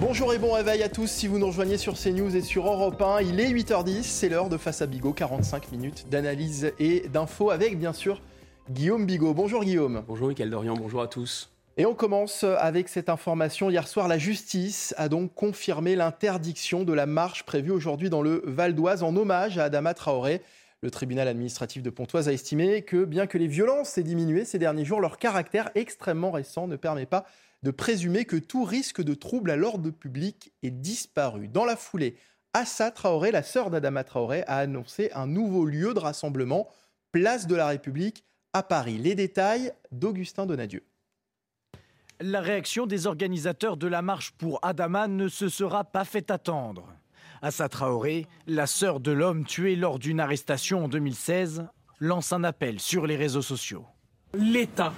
Bonjour et bon réveil à tous si vous nous rejoignez sur CNews et sur Europe 1. Il est 8h10, c'est l'heure de Face à Bigot, 45 minutes d'analyse et d'infos avec bien sûr Guillaume Bigot. Bonjour Guillaume. Bonjour Michael Dorian, bonjour à tous. Et on commence avec cette information. Hier soir, la justice a donc confirmé l'interdiction de la marche prévue aujourd'hui dans le Val d'Oise en hommage à Adama Traoré. Le tribunal administratif de Pontoise a estimé que bien que les violences aient diminué ces derniers jours, leur caractère extrêmement récent ne permet pas de présumer que tout risque de trouble à l'ordre public est disparu. Dans la foulée, Assa Traoré, la sœur d'Adama Traoré, a annoncé un nouveau lieu de rassemblement, place de la République à Paris. Les détails d'Augustin Donadieu. La réaction des organisateurs de la marche pour Adama ne se sera pas fait attendre. Assa Traoré, la sœur de l'homme tué lors d'une arrestation en 2016, lance un appel sur les réseaux sociaux. L'État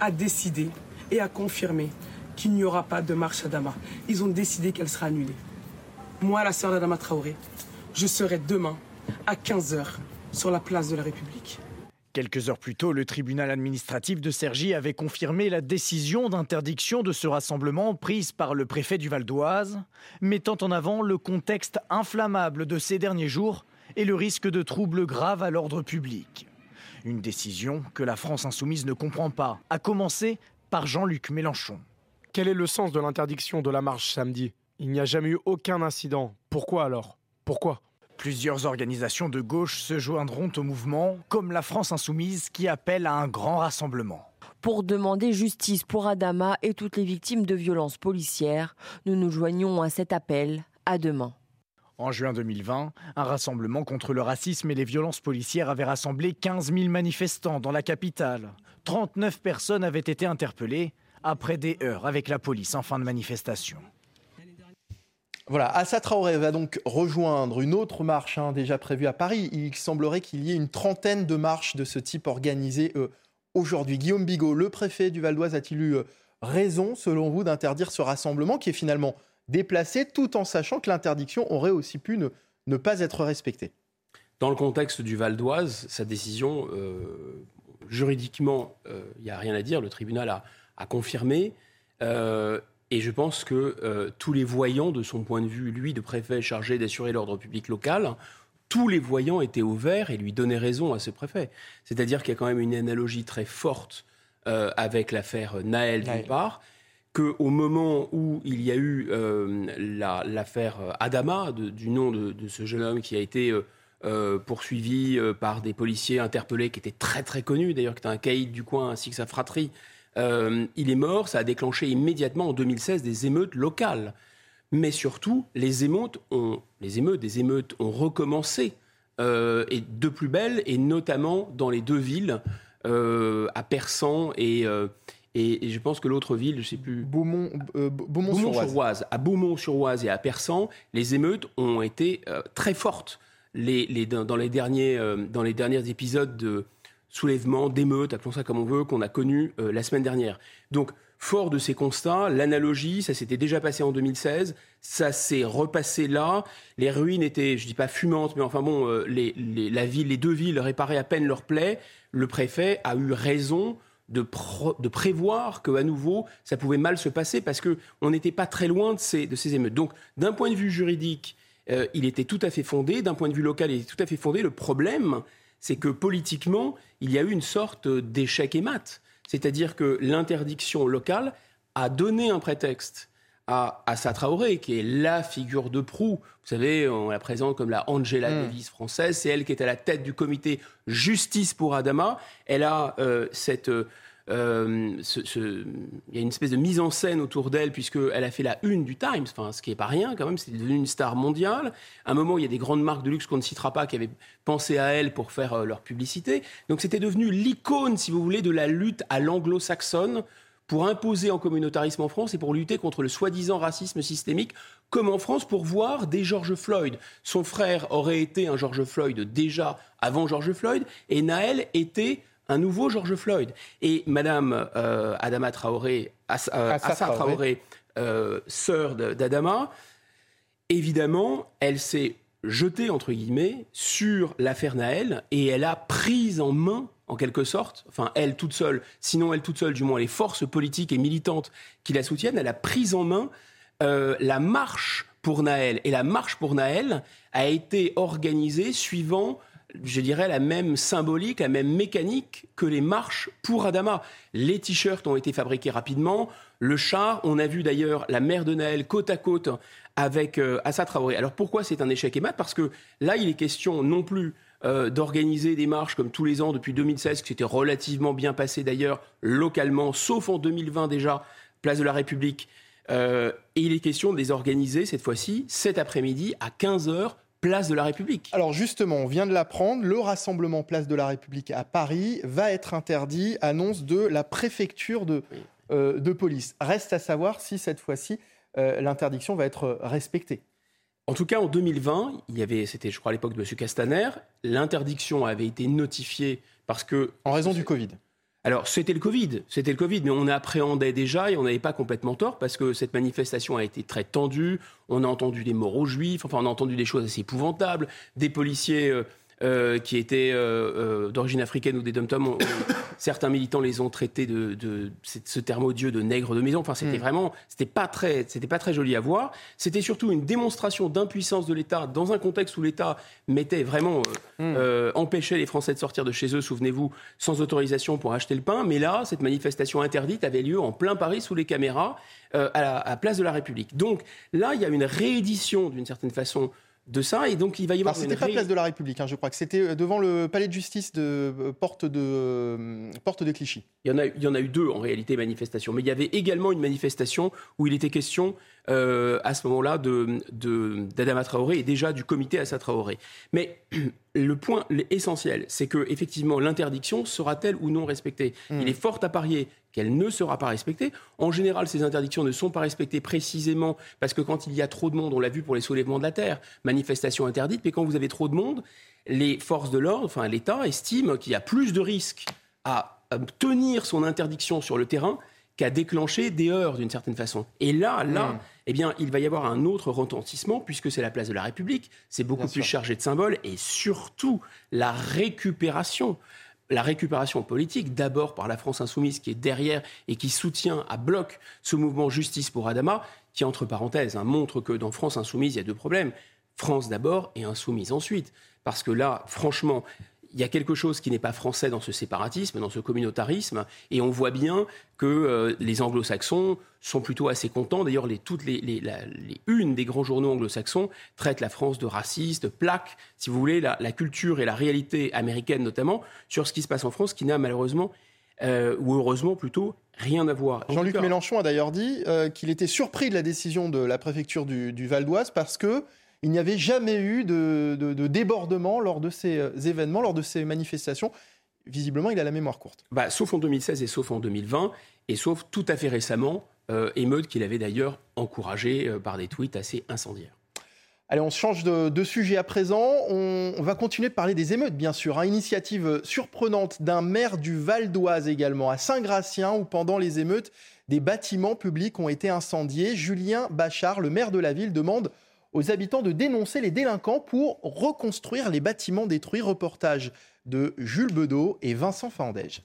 a décidé et a confirmé qu'il n'y aura pas de marche Adama. Ils ont décidé qu'elle sera annulée. Moi, la sœur d'Adama Traoré, je serai demain à 15h sur la place de la République. Quelques heures plus tôt, le tribunal administratif de Cergy avait confirmé la décision d'interdiction de ce rassemblement prise par le préfet du Val d'Oise, mettant en avant le contexte inflammable de ces derniers jours et le risque de troubles graves à l'ordre public. Une décision que la France insoumise ne comprend pas, à commencer par Jean-Luc Mélenchon. Quel est le sens de l'interdiction de la marche samedi? Il n'y a jamais eu aucun incident. Pourquoi alors? Pourquoi? Plusieurs organisations de gauche se joindront au mouvement, comme la France insoumise qui appelle à un grand rassemblement. Pour demander justice pour Adama et toutes les victimes de violences policières, nous nous joignons à cet appel. À demain. En juin 2020, un rassemblement contre le racisme et les violences policières avait rassemblé 15 000 manifestants dans la capitale. 39 personnes avaient été interpellées après des heures avec la police en fin de manifestation. Voilà, Assa Traoré va donc rejoindre une autre marche hein, déjà prévue à Paris. Il semblerait qu'il y ait une trentaine de marches de ce type organisées euh, aujourd'hui. Guillaume Bigot, le préfet du Val d'Oise, a-t-il eu euh, raison, selon vous, d'interdire ce rassemblement qui est finalement déplacé tout en sachant que l'interdiction aurait aussi pu ne, pas être respectée. Dans le contexte du Val d'Oise, sa décision, euh, juridiquement, il euh, n'y a rien à dire. Le tribunal a, confirmé. Euh, et je pense que tous les voyants, de son point de vue, lui, de préfet chargé d'assurer l'ordre public local, tous les voyants étaient au vert et lui donnaient raison à ce préfet. C'est-à-dire qu'il y a quand même une analogie très forte avec l'affaire Naël, d'une part qu'au moment où il y a eu euh, l'affaire Adama, du nom de, ce jeune homme qui a été euh, euh, poursuivi par des policiers interpellés, qui étaient très très connus, d'ailleurs, qui était un caïd du coin ainsi que sa fratrie, il est mort. Ça a déclenché immédiatement en 2016 des émeutes locales. Mais surtout, les émeutes, ont, recommencé et de plus belle, et notamment dans les deux villes, à Persan et, et, je pense que l'autre ville, je ne sais plus. Beaumont, euh, sur oise À Beaumont-sur-Oise et à Persan, les émeutes ont été euh, très fortes. Les, dans, les derniers, euh, dans les derniers épisodes de soulèvement, d'émeutes, appelons ça comme on veut, qu'on a connus la semaine dernière. Donc, fort de ces constats, l'analogie, ça s'était déjà passé en 2016, ça s'est repassé là. Les ruines étaient, je ne dis pas fumantes, mais enfin bon, les, la ville, les deux villes réparaient à peine leurs plaies. Le préfet a eu raison de, prévoir qu'à nouveau, ça pouvait mal se passer parce qu'on n'était pas très loin de ces, de ces émeutes. Donc, d'un point de vue juridique, euh, il était tout à fait fondé. D'un point de vue local, il était tout à fait fondé. Le problème, c'est que politiquement, il y a eu une sorte d'échec et mat. C'est-à-dire que l'interdiction locale a donné un prétexte à Assa Traoré, qui est la figure de proue. Vous savez, on la présente comme la Angela hmm. Davis française. C'est elle qui est à la tête du comité Justice pour Adama. Elle a euh, cette. Euh, ce, il y a une espèce de mise en scène autour d'elle puisqu'elle a fait la une du Times, enfin, ce qui n'est pas rien quand même, c'est devenu une star mondiale. À un moment, il y a des grandes marques de luxe qu'on ne citera pas qui avaient pensé à elle pour faire euh, leur publicité. Donc c'était devenu l'icône, si vous voulez, de la lutte à l'anglo-saxonne pour imposer en communautarisme en France et pour lutter contre le soi-disant racisme systémique, comme en France pour voir des George Floyd. Son frère aurait été un George Floyd déjà avant George Floyd, et Naël était un nouveau George Floyd. Et Madame euh, Adama Traoré, euh, Assa, Traoré, euh, sœur d'Adama, évidemment, elle s'est jetée, entre guillemets, sur l'affaire Naël, et elle a pris en main en quelque sorte, enfin elle toute seule, sinon elle toute seule, du moins les forces politiques et militantes qui la soutiennent, elle a pris en main la marche pour Naël. Et la marche pour Naël a été organisée suivant je dirais, la même symbolique, la même mécanique que les marches pour Adama. Les t-shirts ont été fabriqués rapidement. Le char, on a vu d'ailleurs la mère de Naël côte à côte avec euh, Assa Traoré. Alors pourquoi c'est un échec émat Parce que là, il est question non plus euh, d'organiser des marches comme tous les ans depuis 2016, qui s'était relativement bien passé d'ailleurs localement, sauf en 2020 déjà, place de la République. Euh, et il est question de les organiser cette fois-ci, cet après-midi, à 15h, place de la République. Alors justement, on vient de l'apprendre, le rassemblement place de la République à Paris va être interdit, annonce de la préfecture de, euh, de police. Reste à savoir si cette fois-ci, l'interdiction va être respectée. En tout cas, en 2020, il y avait, c'était je crois à l'époque de M. Castaner, l'interdiction avait été notifiée parce que... En raison du Covid. Alors, c'était le Covid, c'était le Covid, mais on appréhendait déjà et on n'avait pas complètement tort parce que cette manifestation a été très tendue. On a entendu des morts aux juifs, enfin, on a entendu des choses assez épouvantables, des policiers. Euh, euh, qui étaient euh, euh, d'origine africaine ou des dom certains militants les ont traités de, de, ce terme odieux de nègres de maison. Enfin, c'était mm. vraiment, c'était pas très, c'était pas très joli à voir. C'était surtout une démonstration d'impuissance de l'État dans un contexte où l'État mettait vraiment mm. empêchait les Français de sortir de chez eux. Souvenez-vous, sans autorisation pour acheter le pain. Mais là, cette manifestation interdite avait lieu en plein Paris sous les caméras à la à Place de la République. Donc là, il y a une réédition d'une certaine façon de ça. Et donc, il va y avoir. C'était pas place de la République, hein, je crois que c'était euh, devant le palais de justice de euh, Porte de, euh, Porte de Clichy. Il y, en a, il y en a eu deux, en réalité, manifestations. Mais il y avait également une manifestation où il était question, à ce moment-là, d'Adama de, Traoré et déjà du comité Assa Traoré. Mais le point essentiel, c'est que effectivement l'interdiction sera-t-elle ou non respectée? Hmm. Il est fort à parier qu'elle ne sera pas respectée. En général, ces interdictions ne sont pas respectées précisément parce que quand il y a trop de monde, on l'a vu pour les soulèvements de la terre, manifestation interdite, mais quand vous avez trop de monde, les forces de l'ordre, enfin l'État estime qu'il y a plus de risques à tenir son interdiction sur le terrain qu'à déclencher des heurts d'une certaine façon. Et là, là, hmm. eh bien, il va y avoir un autre retentissement puisque c'est la place de la République, c'est beaucoup plus chargé de symboles et surtout la récupération la récupération politique, d'abord par la France insoumise qui est derrière et qui soutient à bloc ce mouvement Justice pour Adama, qui, entre parenthèses, hein, montre que dans France insoumise, il y a deux problèmes. France d'abord et insoumise ensuite. Parce que là, franchement, il y a quelque chose qui n'est pas français dans ce séparatisme, dans ce communautarisme, et on voit bien que euh, les anglo-saxons sont plutôt assez contents. D'ailleurs, les, toutes les, les, unes des grands journaux anglo-saxons traitent la France de raciste, plaquent, si vous voulez, la, culture et la réalité américaine notamment sur ce qui se passe en France, qui n'a malheureusement, euh, ou heureusement plutôt, rien à voir. Jean-Luc Mélenchon a d'ailleurs dit euh, qu'il était surpris de la décision de la préfecture du, du Val d'Oise parce que il n'y avait jamais eu de, débordement lors de ces euh, événements, lors de ces manifestations. Visiblement, il a la mémoire courte. Bah, sauf en 2016 et sauf en 2020, et sauf tout à fait récemment, euh, émeute qu'il avait d'ailleurs encouragé euh, par des tweets assez incendiaires. Allez, on change de, sujet à présent. On, va continuer de parler des émeutes, bien sûr. Hein. Initiative surprenante d'un maire du Val d'Oise également, à Saint-Gratien, où pendant les émeutes, des bâtiments publics ont été incendiés. Julien Bachard, le maire de la ville, demande aux habitants de dénoncer les délinquants pour reconstruire les bâtiments détruits. Reportage de Jules Bedeau et Vincent Fandège.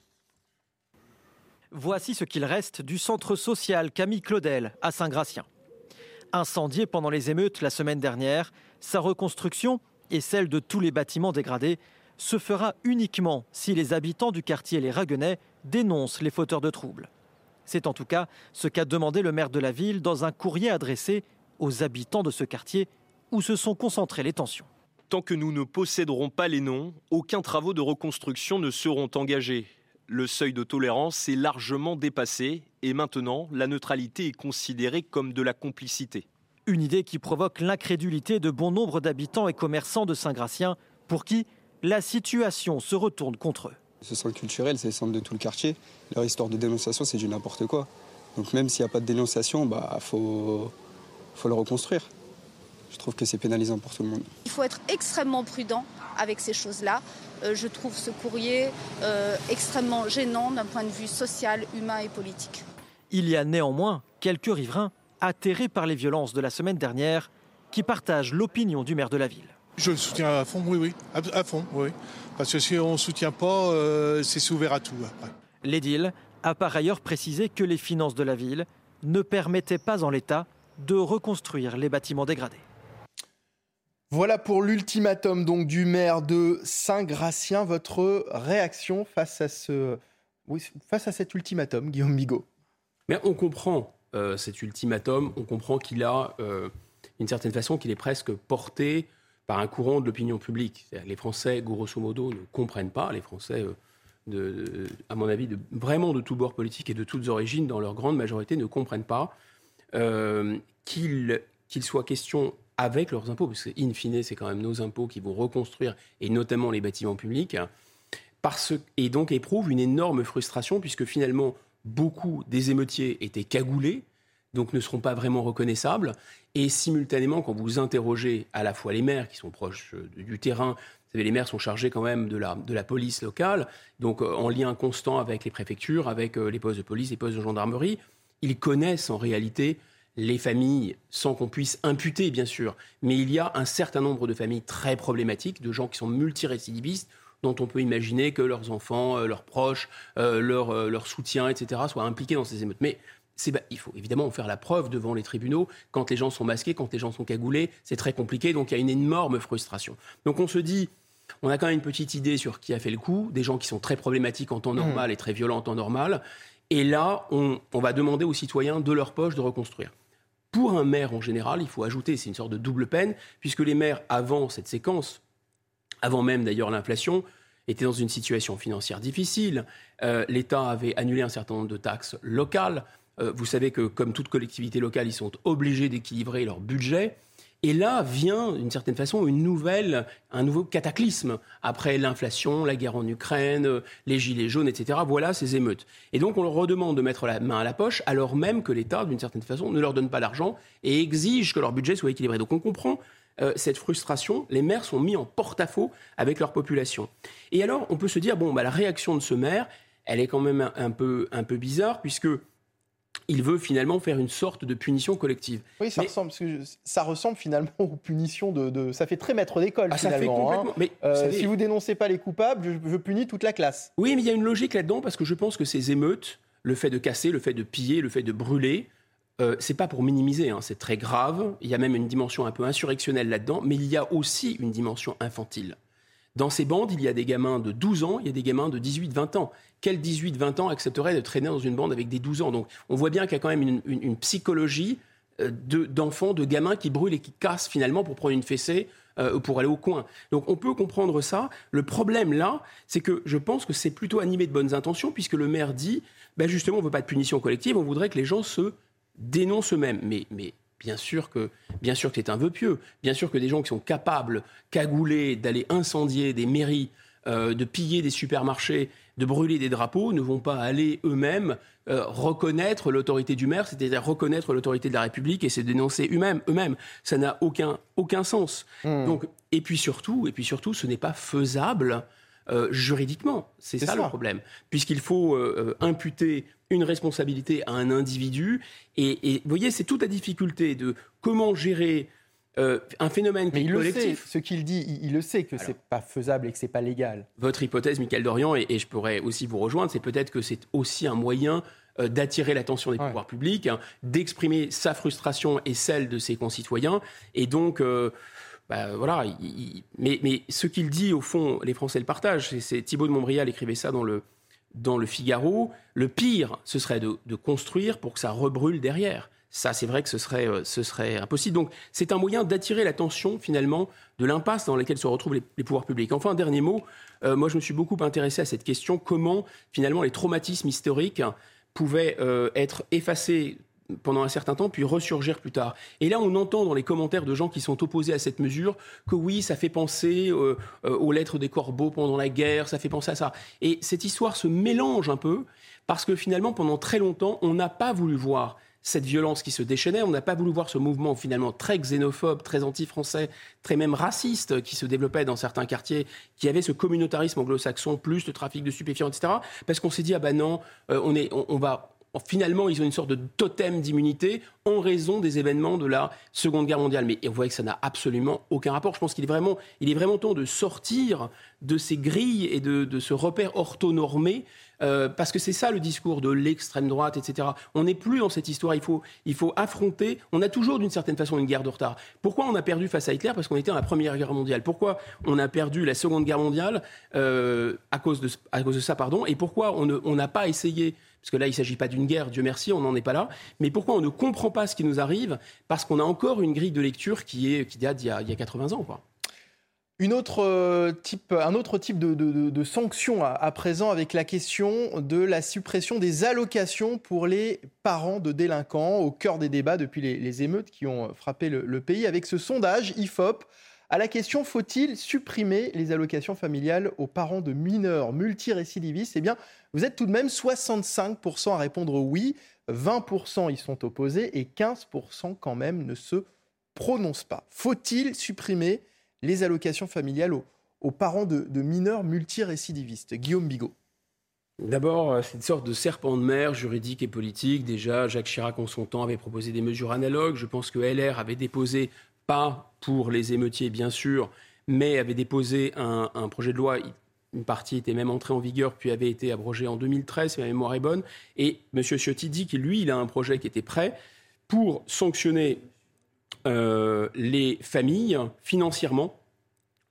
Voici ce qu'il reste du centre social Camille Claudel à Saint-Gratien. Incendié pendant les émeutes la semaine dernière, sa reconstruction et celle de tous les bâtiments dégradés se fera uniquement si les habitants du quartier Les Raguenais dénoncent les fauteurs de troubles. C'est en tout cas ce qu'a demandé le maire de la ville dans un courrier adressé aux habitants de ce quartier où se sont concentrées les tensions. Tant que nous ne posséderons pas les noms, aucun travaux de reconstruction ne seront engagés. Le seuil de tolérance est largement dépassé et maintenant la neutralité est considérée comme de la complicité. Une idée qui provoque l'incrédulité de bon nombre d'habitants et commerçants de Saint-Gratien pour qui la situation se retourne contre eux. Ce centre culturel, c'est le centre de tout le quartier. Leur histoire de dénonciation, c'est du n'importe quoi. Donc même s'il n'y a pas de dénonciation, bah faut il faut le reconstruire. Je trouve que c'est pénalisant pour tout le monde. Il faut être extrêmement prudent avec ces choses-là. Euh, je trouve ce courrier euh, extrêmement gênant d'un point de vue social, humain et politique. Il y a néanmoins quelques riverains atterrés par les violences de la semaine dernière qui partagent l'opinion du maire de la ville. Je le soutiens à fond, oui, oui, à, fond, oui. Parce que si on ne soutient pas, euh, c'est ouvert à tout L'édile a par ailleurs précisé que les finances de la ville ne permettaient pas en l'état de reconstruire les bâtiments dégradés. Voilà pour l'ultimatum donc du maire de Saint-Gratien. Votre réaction face à ce, face à cet ultimatum, Guillaume Bigot? Mais on comprend euh, cet ultimatum, on comprend qu'il a, euh, d'une certaine façon, qu'il est presque porté par un courant de l'opinion publique. Les Français, grosso modo, ne comprennent pas. Les Français, euh, de, à mon avis, de, vraiment de tous bords politiques et de toutes origines, dans leur grande majorité, ne comprennent pas qu'il soit question avec leurs impôts, parce que in fine, c'est quand même nos impôts qui vont reconstruire, et notamment les bâtiments publics, parce, et donc éprouvent une énorme frustration, puisque finalement, beaucoup des émeutiers étaient cagoulés, donc ne seront pas vraiment reconnaissables. Et simultanément, quand vous interrogez à la fois les maires qui sont proches euh, du terrain, vous savez, les maires sont chargés quand même de la, de la police locale, donc euh, en lien constant avec les préfectures, avec euh, les postes de police, les postes de gendarmerie, ils connaissent en réalité les familles, sans qu'on puisse imputer, bien sûr, mais il y a un certain nombre de familles très problématiques, de gens qui sont multirécidivistes, dont on peut imaginer que leurs enfants, euh, leurs proches, euh, leur, euh, leur, soutien, etc., soient impliqués dans ces émeutes. Mais il faut évidemment faire la preuve devant les tribunaux. Quand les gens sont masqués, quand les gens sont cagoulés, c'est très compliqué, donc il y a une énorme frustration. Donc on se dit, on a quand même une petite idée sur qui a fait le coup, des gens qui sont très problématiques en temps normal mmh. et très violents en temps normal. Et là, on, va demander aux citoyens de leur poche de reconstruire. Pour un maire en général, il faut ajouter, c'est une sorte de double peine, puisque les maires, avant cette séquence, avant même d'ailleurs l'inflation, étaient dans une situation financière difficile. Euh, L'État avait annulé un certain nombre de taxes locales. Euh, vous savez que, comme toute collectivité locale, ils sont obligés d'équilibrer leur budget. Et là vient, d'une certaine façon, une nouvelle, un nouveau cataclysme. Après l'inflation, la guerre en Ukraine, les gilets jaunes, etc. Voilà ces émeutes. Et donc, on leur redemande de mettre la main à la poche, alors même que l'État, d'une certaine façon, ne leur donne pas l'argent et exige que leur budget soit équilibré. Donc, on comprend euh, cette frustration. Les maires sont mis en porte-à-faux avec leur population. Et alors, on peut se dire, bon, bah, la réaction de ce maire, elle est quand même un peu, un peu bizarre, puisque il veut finalement faire une sorte de punition collective. Oui, ça, ressemble, ça ressemble finalement aux punitions de... Ça fait très maître d'école ah, finalement. Hein. Mais, euh, si vous dénoncez pas les coupables, je, punis toute la classe. Oui, mais il y a une logique là-dedans parce que je pense que ces émeutes, le fait de casser, le fait de piller, le fait de brûler, euh, c'est pas pour minimiser, hein, c'est très grave. Il y a même une dimension un peu insurrectionnelle là-dedans, mais il y a aussi une dimension infantile. Dans ces bandes, il y a des gamins de 12 ans, il y a des gamins de 18-20 ans. Quel 18-20 ans accepterait de traîner dans une bande avec des 12 ans? Donc on voit bien qu'il y a quand même une, psychologie euh, d'enfants, de, gamins qui brûlent et qui cassent finalement pour prendre une fessée euh, ou pour aller au coin. Donc on peut comprendre ça. Le problème là, c'est que je pense que c'est plutôt animé de bonnes intentions puisque le maire dit, ben justement, on ne veut pas de punition collective, on voudrait que les gens se dénoncent eux-mêmes. Mais, mais Bien sûr que, bien sûr que c'est un vœu pieux. Bien sûr que des gens qui sont capables, cagoulés, d'aller incendier des mairies, euh, de piller des supermarchés, de brûler des drapeaux, ne vont pas aller eux-mêmes euh, reconnaître l'autorité du maire, c'est-à-dire reconnaître l'autorité de la République et se dénoncer eux-mêmes. Eux-mêmes, ça n'a aucun aucun sens. Hmm. Donc, et puis surtout, et puis surtout, ce n'est pas faisable euh, juridiquement. C'est ça, le problème. Puisqu'il faut euh, imputer une responsabilité à un individu. Et, vous voyez, c'est toute la difficulté de comment gérer un phénomène Mais il collectif. Le sait, ce qu'il dit, il, le sait que c'est pas faisable et que c'est pas légal. Votre hypothèse, Michael Dorian, et, je pourrais aussi vous rejoindre, c'est peut-être que c'est aussi un moyen d'attirer l'attention des pouvoirs publics, hein, d'exprimer sa frustration et celle de ses concitoyens, et donc bah, voilà, mais, mais, ce qu'il dit, au fond, les Français le partagent. C'est Thibault de Montbrial écrivait ça dans le, dans le Figaro. Le pire, ce serait de, construire pour que ça rebrûle derrière. Ça, c'est vrai que ce serait, euh, ce serait impossible. Donc, c'est un moyen d'attirer l'attention, finalement, de l'impasse dans laquelle se retrouvent les, pouvoirs publics. Enfin, un dernier mot. Euh, moi, je me suis beaucoup intéressé à cette question comment, finalement, les traumatismes historiques pouvaient euh, être effacés pendant un certain temps, puis ressurgir plus tard. Et là, on entend dans les commentaires de gens qui sont opposés à cette mesure que oui, ça fait penser aux lettres des corbeaux pendant la guerre, ça fait penser à ça. Et cette histoire se mélange un peu, parce que finalement, pendant très longtemps, on n'a pas voulu voir cette violence qui se déchaînait. On n'a pas voulu voir ce mouvement finalement très xénophobe, très anti-français, très même raciste qui se développait dans certains quartiers, qui avait ce communautarisme anglo-saxon, plus le trafic de stupéfiants, etc. Parce qu'on s'est dit, ah ben non, euh, on, est, on, va, finalement, ils ont une sorte de totem d'immunité en raison des événements de la Seconde Guerre mondiale. Mais on voit que ça n'a absolument aucun rapport. Je pense qu'il est vraiment, est vraiment temps de sortir de ces grilles et de, ce repère orthonormé euh, parce que c'est ça le discours de l'extrême droite, etc. On n'est plus dans cette histoire. Il faut, il faut affronter. On a toujours d'une certaine façon une guerre de retard. Pourquoi on a perdu face à Hitler? Parce qu'on était dans la Première Guerre mondiale. Pourquoi on a perdu la Seconde Guerre mondiale euh, à, cause de, ça, pardon? Et pourquoi on n'a pas essayé? Parce que là, il ne s'agit pas d'une guerre, Dieu merci, on n'en est pas là. Mais pourquoi on ne comprend pas ce qui nous arrive? Parce qu'on a encore une grille de lecture qui, est, qui date d'il y, a 80 ans. Quoi. Autre euh, type, un autre type de, de, sanction à, présent avec la question de la suppression des allocations pour les parents de délinquants au cœur des débats depuis les, émeutes qui ont frappé le, le, pays. Avec ce sondage IFOP, à la question faut-il supprimer les allocations familiales aux parents de mineurs multirécidivistes? Eh bien, vous êtes tout de même 65% à répondre oui, 20% y sont opposés et 15% quand même ne se prononcent pas. Faut-il supprimer les allocations familiales aux, parents de, mineurs multirécidivistes. Guillaume Bigot. D'abord, euh, c'est une sorte de serpent de mer juridique et politique. Déjà, Jacques Chirac, en son temps, avait proposé des mesures analogues. Je pense que LR avait déposé, pas pour les émeutiers, bien sûr, mais avait déposé un, projet de loi. Une partie était même entrée en vigueur, puis avait été abrogée en 2013, si ma mémoire est bonne. Et M. Ciotti dit qu'il, lui, il a un projet qui était prêt pour sanctionner euh, les familles financièrement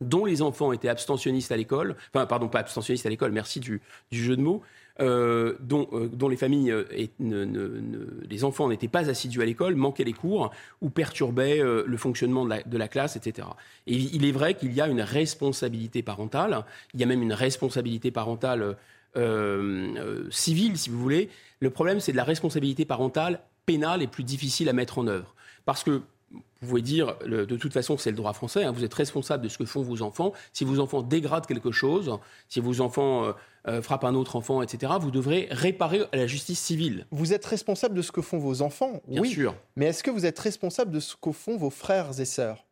dont les enfants étaient abstentionnistes à l'école, enfin pardon pas abstentionnistes à l'école, merci du, jeu de mots, euh, dont, euh, dont, les familles et les enfants n'étaient pas assidus à l'école, manquaient les cours ou perturbaient le fonctionnement de la, classe, etc. Et il est vrai qu'il y a une responsabilité parentale, il y a même une responsabilité parentale civile, si vous voulez. Le problème, c'est de la responsabilité parentale pénale et plus difficile à mettre en œuvre. Parce que vous pouvez dire, de toute façon, c'est le droit français, hein, vous êtes responsable de ce que font vos enfants. Si vos enfants dégradent quelque chose, si vos enfants euh, euh, frappent un autre enfant, etc., vous devrez réparer à la justice civile. Vous êtes responsable de ce que font vos enfants Bien oui. sûr. Mais est-ce que vous êtes responsable de ce que font vos frères et sœurs?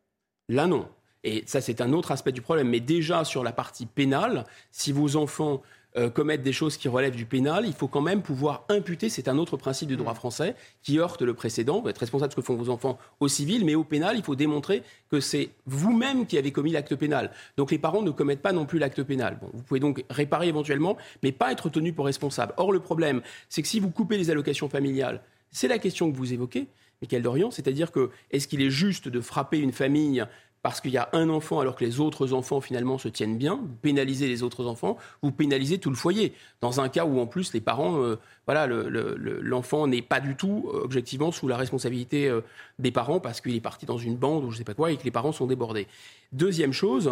Là, non. Et ça, c'est un autre aspect du problème. Mais déjà, sur la partie pénale, si vos enfants euh, commettre des choses qui relèvent du pénal, il faut quand même pouvoir imputer, c'est un autre principe du droit français qui heurte le précédent, vous êtes responsable de ce que font vos enfants au civil, mais au pénal, il faut démontrer que c'est vous-même qui avez commis l'acte pénal. Donc les parents ne commettent pas non plus l'acte pénal. Bon, vous pouvez donc réparer éventuellement, mais pas être tenu pour responsable. Or, le problème, c'est que si vous coupez les allocations familiales, c'est la question que vous évoquez, Michael Dorian, c'est-à-dire que est-ce qu'il est juste de frapper une famille parce qu'il y a un enfant alors que les autres enfants finalement se tiennent bien, vous pénalisez les autres enfants, vous pénalisez tout le foyer. Dans un cas où en plus les parents, euh, voilà, l'enfant n'est pas du tout euh, objectivement sous la responsabilité euh, des parents parce qu'il est parti dans une bande ou je ne sais pas quoi et que les parents sont débordés. Deuxième chose,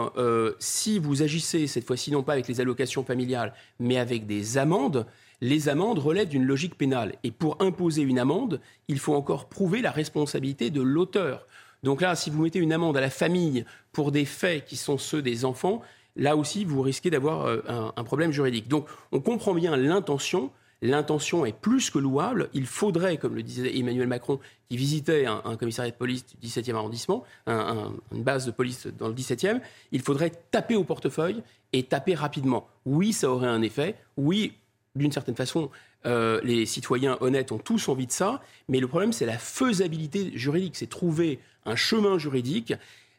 si vous agissez cette fois-ci non pas avec les allocations familiales mais avec des amendes, les amendes relèvent d'une logique pénale. Et pour imposer une amende, il faut encore prouver la responsabilité de l'auteur. Donc là, si vous mettez une amende à la famille pour des faits qui sont ceux des enfants, là aussi, vous risquez d'avoir euh, un, problème juridique. Donc on comprend bien l'intention. L'intention est plus que louable. Il faudrait, comme le disait Emmanuel Macron, qui visitait un, commissariat de police du 17e arrondissement, une base de police dans le 17e, il faudrait taper au portefeuille et taper rapidement. Oui, ça aurait un effet. Oui, d'une certaine façon, euh, les citoyens honnêtes ont tous envie de ça, mais le problème, c'est la faisabilité juridique, c'est trouver un chemin juridique.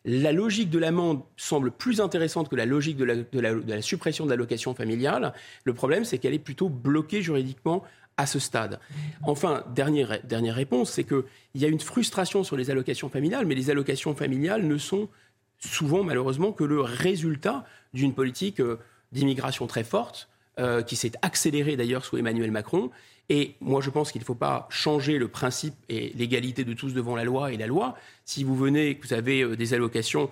La logique de l'amende semble plus intéressante que la logique de la, suppression de l'allocation familiale. Le problème, c'est qu'elle est plutôt bloquée juridiquement à ce stade. Enfin, dernière, dernière réponse, c'est qu'il y a une frustration sur les allocations familiales, mais les allocations familiales ne sont souvent, malheureusement, que le résultat d'une politique euh, d'immigration très forte, euh, qui s'est accélérée d'ailleurs sous Emmanuel Macron. Et moi, je pense qu'il ne faut pas changer le principe et l'égalité de tous devant la loi et la loi. Si vous venez, que vous avez euh, des allocations,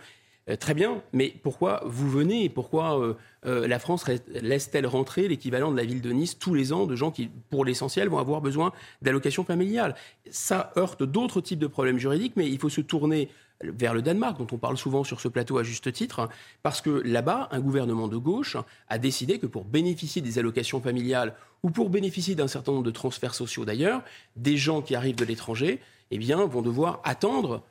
euh, très bien, mais pourquoi vous venez et pourquoi la France laisse-t-elle rentrer l'équivalent de la ville de Nice tous les ans de gens qui, pour l'essentiel, vont avoir besoin d'allocations familiales? Ça heurte d'autres types de problèmes juridiques, mais il faut se tourner vers le Danemark, dont on parle souvent sur ce plateau à juste titre, parce que là-bas, un gouvernement de gauche a décidé que pour bénéficier des allocations familiales ou pour bénéficier d'un certain nombre de transferts sociaux d'ailleurs, des gens qui arrivent de l'étranger eh bien, vont devoir attendre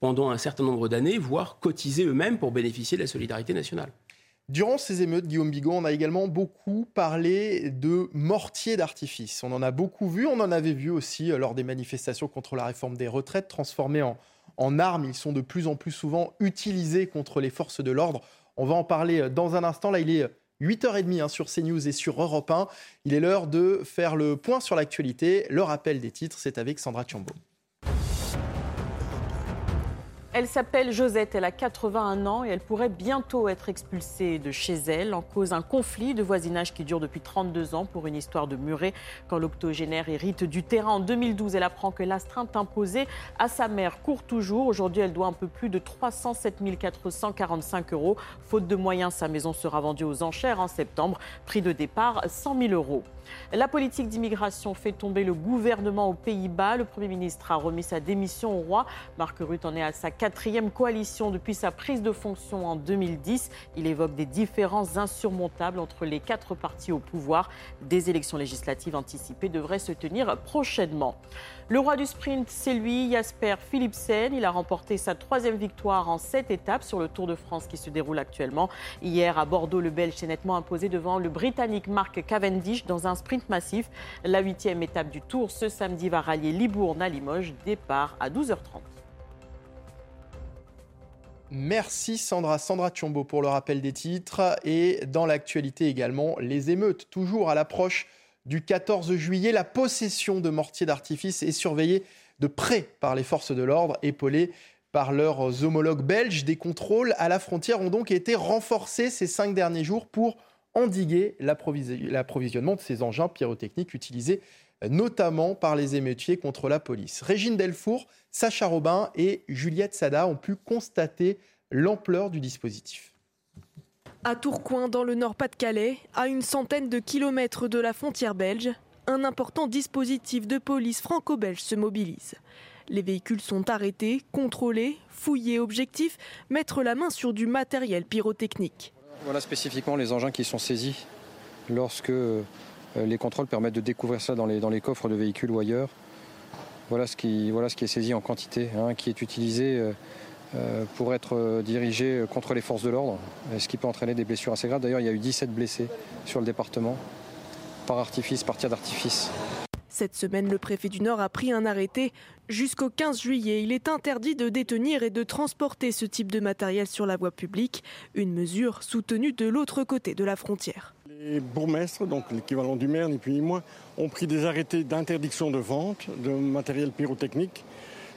pendant un certain nombre d'années, voire cotiser eux-mêmes pour bénéficier de la solidarité nationale. Durant ces émeutes, Guillaume Bigot, on a également beaucoup parlé de mortiers d'artifice. On en a beaucoup vu, on en avait vu aussi euh, lors des manifestations contre la réforme des retraites transformées en, en armes. Ils sont de plus en plus souvent utilisés contre les forces de l'ordre. On va en parler euh, dans un instant. Là, il est 8h30 hein, sur CNews et sur Europe 1. Il est l'heure de faire le point sur l'actualité. Le rappel des titres, c'est avec Sandra Chambaud. Elle s'appelle Josette, elle a 81 ans et elle pourrait bientôt être expulsée de chez elle en cause un conflit de voisinage qui dure depuis 32 ans pour une histoire de muret. Quand l'octogénaire hérite du terrain en 2012, elle apprend que l'astreinte imposée à sa mère court toujours. Aujourd'hui, elle doit un peu plus de 307 445 euros. Faute de moyens, sa maison sera vendue aux enchères en septembre. Prix de départ 100 000 euros. La politique d'immigration fait tomber le gouvernement aux Pays-Bas. Le Premier ministre a remis sa démission au roi. Marc Rutte en est à sa quatrième coalition depuis sa prise de fonction en 2010. Il évoque des différences insurmontables entre les quatre partis au pouvoir. Des élections législatives anticipées devraient se tenir prochainement. Le roi du sprint, c'est lui, Jasper Philipsen. Il a remporté sa troisième victoire en sept étapes sur le Tour de France qui se déroule actuellement. Hier, à Bordeaux, le Belge s'est nettement imposé devant le Britannique Mark Cavendish dans un sprint massif. La huitième étape du Tour ce samedi va rallier Libourne à Limoges. Départ à 12h30. Merci Sandra, Sandra Thiombo pour le rappel des titres. Et dans l'actualité également, les émeutes, toujours à l'approche du 14 juillet. La possession de mortiers d'artifice est surveillée de près par les forces de l'ordre, épaulées par leurs homologues belges. Des contrôles à la frontière ont donc été renforcés ces cinq derniers jours pour endiguer l'approvisionnement de ces engins pyrotechniques utilisés notamment par les émeutiers contre la police. Régine Delfour, Sacha Robin et Juliette Sada ont pu constater l'ampleur du dispositif. À Tourcoing, dans le Nord-Pas-de-Calais, à une centaine de kilomètres de la frontière belge, un important dispositif de police franco-belge se mobilise. Les véhicules sont arrêtés, contrôlés, fouillés. Objectif mettre la main sur du matériel pyrotechnique. Voilà spécifiquement les engins qui sont saisis lorsque euh, les contrôles permettent de découvrir ça dans les, coffres de véhicules ou ailleurs. Voilà ce qui, est saisi en quantité, hein, qui est utilisé. Euh, pour être euh, dirigé contre les forces de l'ordre, ce qui peut entraîner des blessures assez graves. D'ailleurs, il y a eu 17 blessés sur le département par artifice, par tir d'artifice. Cette semaine, le préfet du Nord a pris un arrêté. Jusqu'au 15 juillet, il est interdit de détenir et de transporter ce type de matériel sur la voie publique, une mesure soutenue de l'autre côté de la frontière. Les bourgmestres, donc l'équivalent du maire, ni plus ni moins, ont pris des arrêtés d'interdiction de vente de matériel pyrotechnique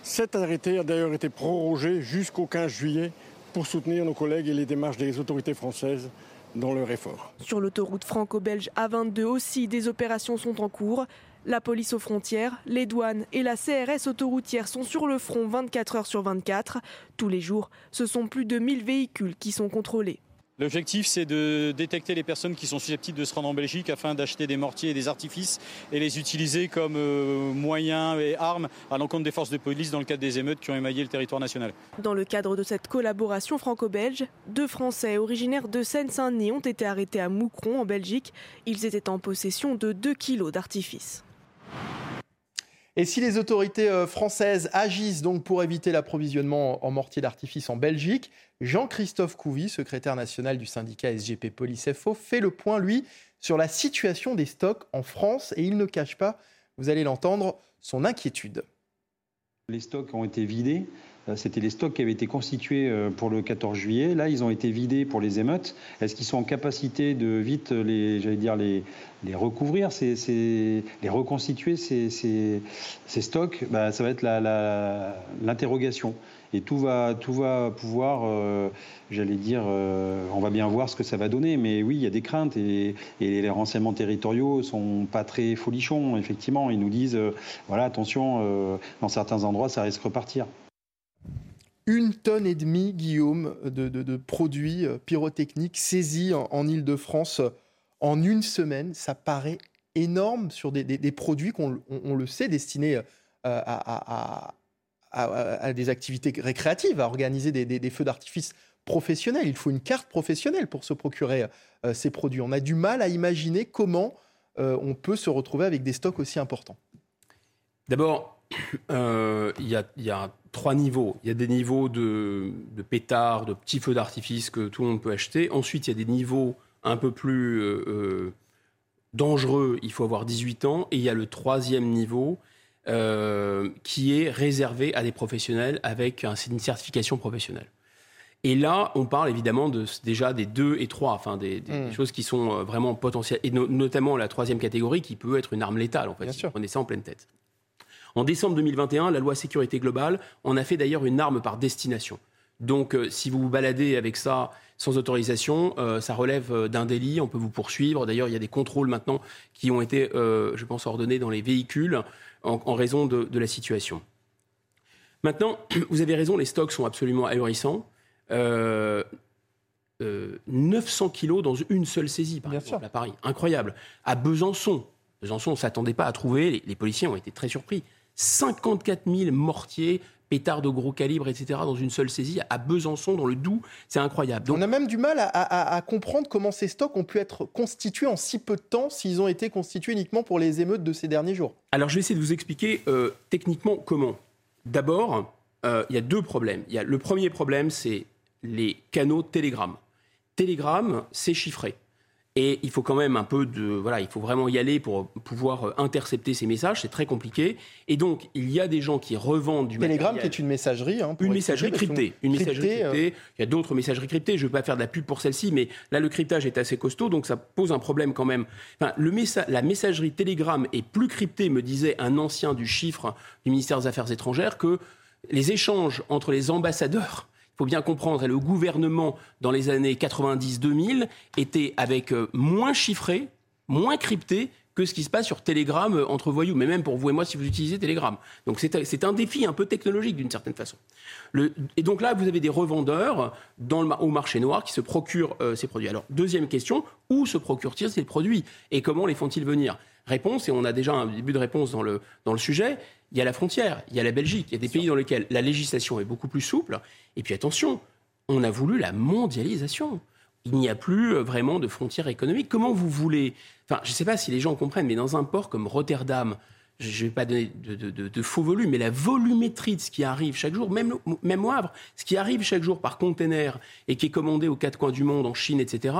cet arrêté a d'ailleurs été prorogé jusqu'au 15 juillet pour soutenir nos collègues et les démarches des autorités françaises dans leur effort. Sur l'autoroute franco-belge A22 aussi, des opérations sont en cours. La police aux frontières, les douanes et la CRS autoroutière sont sur le front 24 heures sur 24. Tous les jours, ce sont plus de 1000 véhicules qui sont contrôlés. L'objectif, c'est de détecter les personnes qui sont susceptibles de se rendre en Belgique afin d'acheter des mortiers et des artifices et les utiliser comme euh, moyens et armes à l'encontre des forces de police dans le cadre des émeutes qui ont émaillé le territoire national. Dans le cadre de cette collaboration franco-belge, deux Français originaires de Seine-Saint-Denis ont été arrêtés à Moucron, en Belgique. Ils étaient en possession de 2 kilos d'artifices. Et si les autorités euh, françaises agissent donc pour éviter l'approvisionnement en mortier d'artifice en Belgique, Jean-Christophe Couvi, secrétaire national du syndicat SGP Police FO, fait le point, lui, sur la situation des stocks en France et il ne cache pas, vous allez l'entendre, son inquiétude. Les stocks ont été vidés. Euh, c'était les stocks qui avaient été constitués euh, pour le 14 juillet. Là, ils ont été vidés pour les émeutes. Est-ce qu'ils sont en capacité de vite les, recouvrir, les reconstituer, ces, stocks? Bah, Ça va être l'interrogation. Et tout va, pouvoir, euh, j'allais dire, on va bien voir ce que ça va donner. Mais oui, il y a des craintes et, et les renseignements territoriaux sont pas très folichons, effectivement. Ils nous disent, voilà, attention, dans certains endroits, ça risque de repartir une tonne et demie, Guillaume, de, produits euh, pyrotechniques saisis en, Ile-de-France euh, en une semaine. Ça paraît énorme sur des, produits qu'on on, le sait destinés euh, à, des activités récréatives, à organiser des, feux d'artifice professionnels. Il faut une carte professionnelle pour se procurer ces produits. On a du mal à imaginer comment on peut se retrouver avec des stocks aussi importants. D'abord, il y, a trois niveaux. Il y a des niveaux de, pétards, de petits feux d'artifice que tout le monde peut acheter. Ensuite, il y a des niveaux un peu plus euh, euh, dangereux. Il faut avoir 18 ans. Et il y a le troisième niveau euh, qui est réservé à des professionnels avec une certification professionnelle. Et là, on parle évidemment de, déjà des 2 et 3, enfin des, des Mm. choses qui sont euh, vraiment potentielles, et no- notamment la troisième catégorie qui peut être une arme létale, en fait, si vous prenez ça en pleine tête. En décembre 2021, la loi sécurité globale en a fait d'ailleurs une arme par destination. Donc, euh, si vous vous baladez avec ça sans autorisation, euh, ça relève euh, d'un délit, on peut vous poursuivre. D'ailleurs, il y a des contrôles maintenant qui ont été, euh, je pense, ordonnés dans les véhicules en, en raison de, de la situation. Maintenant, vous avez raison, les stocks sont absolument ahurissants. Euh, euh, 900 kilos dans une seule saisie, par exemple, à Paris. Incroyable. À Besançon, Besançon, on ne s'attendait pas à trouver, les, les policiers ont été très surpris. 54 000 mortiers, pétards de gros calibre, etc., dans une seule saisie, à Besançon, dans le Doubs. C'est incroyable. On a même du mal à, à- à comprendre comment ces stocks ont pu être constitués en si peu de temps s'ils ont été constitués uniquement pour les émeutes de ces derniers jours. Alors, je vais essayer de vous expliquer euh, techniquement comment. D'abord, euh, il y a deux problèmes. Il y a, le premier problème, c'est les canaux Telegram. Telegram, c'est chiffré. Et il faut quand même un peu de. Voilà, il faut vraiment y aller pour pouvoir euh, intercepter ces messages. C'est très compliqué. Et donc, il y a des gens qui revendent du Telegram, matériel. qui est une messagerie. hein, Une messagerie cryptée. Une messagerie cryptée, euh, cryptée. Il y a d'autres messageries cryptées. Je ne veux pas faire de la pub pour celle-ci, mais là, le cryptage est assez costaud, donc ça pose un problème quand même. Enfin, le messa- la messagerie Telegram est plus cryptée, me disait un ancien du chiffre du ministère des Affaires étrangères, que les échanges entre les ambassadeurs. Faut bien comprendre, le gouvernement, dans les années 90-2000, était avec euh, moins chiffré, moins crypté que ce qui se passe sur Telegram euh, entre voyous, mais même pour vous et moi si vous utilisez Telegram. Donc c'est un défi un peu technologique d'une certaine façon. Et donc là, vous avez des revendeurs dans le, au marché noir qui se procurent euh, ces produits. Alors, deuxième question, où se procurent-ils ces produits et comment les font-ils venir? Réponse, et on a déjà un début de réponse dans le, dans le sujet, il y a la frontière, il y a la Belgique, il y a des pays dans lesquels la législation est beaucoup plus souple. Et puis attention, on a voulu la mondialisation. Il n'y a plus euh, vraiment de frontières économiques. Comment vous voulez Enfin, je ne sais pas si les gens comprennent, mais dans un port comme Rotterdam, je ne vais pas donner de, faux volumes, mais la volumétrie de ce qui arrive chaque jour, même, même Havre, ce qui arrive chaque jour par container et qui est commandé aux quatre coins du monde, en Chine, etc.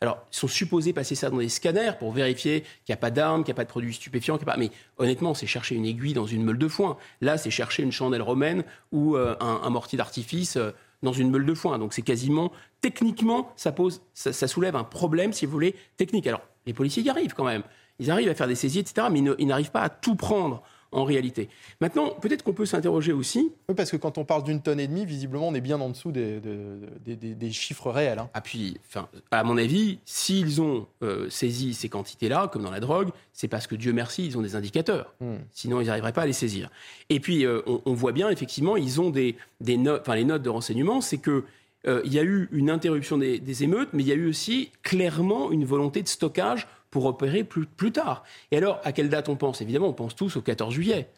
Alors, ils sont supposés passer ça dans des scanners pour vérifier qu'il n'y a pas d'armes, qu'il n'y a pas de produits stupéfiants. pas... Mais honnêtement, c'est chercher une aiguille dans une meule de foin. Là, c'est chercher une chandelle romaine ou euh, un, mortier d'artifice euh, dans une meule de foin. Donc, c'est quasiment, techniquement, ça, pose, ça, ça soulève un problème, si vous voulez, technique. Alors, les policiers y arrivent quand même. Ils arrivent à faire des saisies, etc., mais ils n'arrivent pas à tout prendre en réalité. Maintenant, peut-être qu'on peut s'interroger aussi. Oui, parce que quand on parle d'une tonne et demie, visiblement, on est bien en dessous des, de- des- des- des chiffres réels. hein. Ah puis, enfin, à mon avis, s'ils ont euh, saisi ces quantités-là, comme dans la drogue, c'est parce que Dieu merci, ils ont des indicateurs. Hmm. Sinon, ils n'arriveraient pas à les saisir. Et puis, euh, on, on voit bien, effectivement, ils ont des, des notes, enfin, les notes de renseignement, c'est que euh, il y a eu une interruption des, des émeutes, mais il y a eu aussi clairement une volonté de stockage pour opérer plus, tard. Et alors, à quelle date on pense? Évidemment, on pense tous au 14 juillet.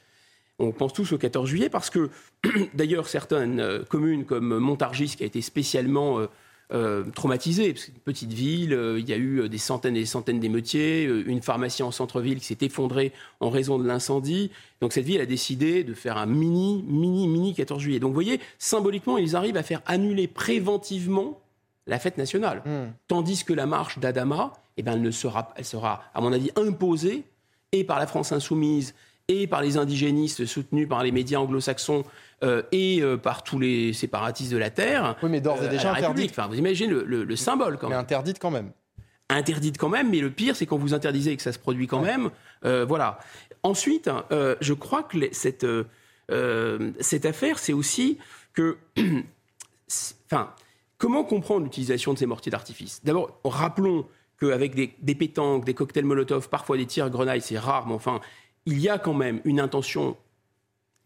On pense tous au 14 juillet parce que, d'ailleurs, certaines euh, communes comme Montargis, qui a été spécialement euh, euh, traumatisée, parce que une petite ville, il y a eu des centaines et des centaines d'émeutiers, une pharmacie en centre-ville qui s'est effondrée en raison de l'incendie. Donc cette ville a décidé de faire un mini, mini, mini 14 juillet. Donc vous voyez, symboliquement, ils arrivent à faire annuler préventivement la fête nationale. Tandis que la marche d'Adama, eh ben, elle, ne sera, elle sera, à mon avis, imposée et par la France insoumise et par les indigénistes soutenus par les médias anglo-saxons euh, et euh, par tous les séparatistes de la terre. Oui, mais d'ores et euh, déjà interdite. Enfin, vous imaginez le, le- le symbole quand même. Mais interdite quand même. Interdite quand même, mais le pire, c'est quand vous interdisez et que ça se produit quand même. euh, voilà. Ensuite, je crois que les- cette, cette affaire, c'est aussi que. Enfin, comment comprendre l'utilisation de ces mortiers d'artifice? D'abord, rappelons qu'avec des, des pétanques, des cocktails Molotov, parfois des tirs grenailles, c'est rare, mais enfin, il y a quand même une intention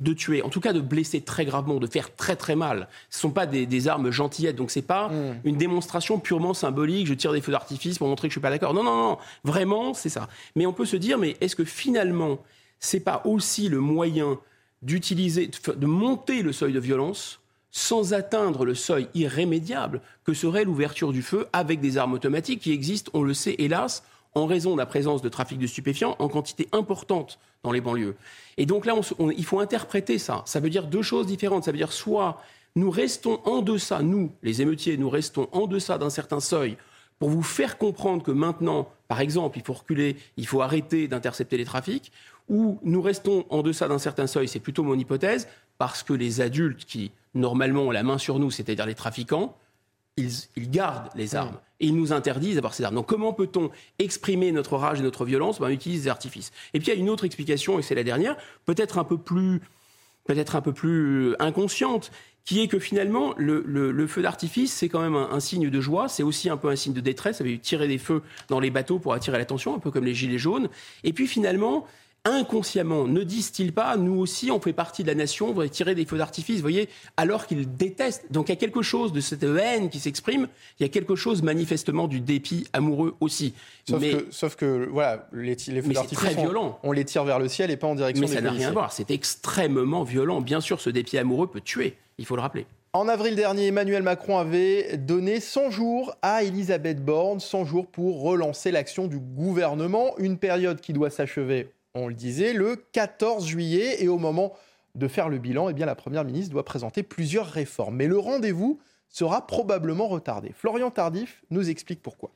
de tuer, en tout cas de blesser très gravement, de faire très très mal. Ce ne sont pas des, des armes gentillettes, donc c'est pas une démonstration purement symbolique, je tire des feux d'artifice pour montrer que je suis pas d'accord. Non, non, non, vraiment, c'est ça. Mais on peut se dire, mais est-ce que finalement, c'est pas aussi le moyen d'utiliser, de monter le seuil de violence sans atteindre le seuil irrémédiable que serait l'ouverture du feu avec des armes automatiques qui existent, on le sait hélas, en raison de la présence de trafic de stupéfiants en quantité importante dans les banlieues. Et donc là, il faut interpréter ça. Ça veut dire deux choses différentes. Ça veut dire soit nous restons en deçà, nous, les émeutiers, nous restons en deçà d'un certain seuil pour vous faire comprendre que maintenant, par exemple, il faut reculer, il faut arrêter d'intercepter les trafics, ou nous restons en deçà d'un certain seuil, c'est plutôt mon hypothèse, parce que les adultes qui normalement ont la main sur nous, c'est-à-dire les trafiquants, ils, gardent les armes et ils nous interdisent d'avoir ces armes. Donc comment peut-on exprimer notre rage et notre violence? Ben, On utilise des artifices. Et puis il y a une autre explication, et c'est la dernière, peut-être un peu plus peut-être un peu plus inconsciente, qui est que finalement, le, feu d'artifice, c'est quand même un, signe de joie, c'est aussi un peu un signe de détresse. Avait tirer des feux dans les bateaux pour attirer l'attention, un peu comme les gilets jaunes. Et puis finalement, inconsciemment, ne disent-ils pas, nous aussi, on fait partie de la nation, on va tirer des feux d'artifice, vous voyez, alors qu'ils détestent. Donc il y a quelque chose de cette haine qui s'exprime, il y a quelque chose manifestement du dépit amoureux aussi. Sauf, que, sauf que, voilà, les, les feux d'artifice, on, on, les tire vers le ciel et pas en direction mais des Mais ça n'a rien à voir, c'est extrêmement violent. Bien sûr, ce dépit amoureux peut tuer, il faut le rappeler. En avril dernier, Emmanuel Macron avait donné 100 jours à Elisabeth Borne, 100 jours pour relancer l'action du gouvernement, une période qui doit s'achever on le disait, le 14 juillet. Et au moment de faire le bilan, eh bien, la Première ministre doit présenter plusieurs réformes. Mais le rendez-vous sera probablement retardé. Florian Tardif nous explique pourquoi.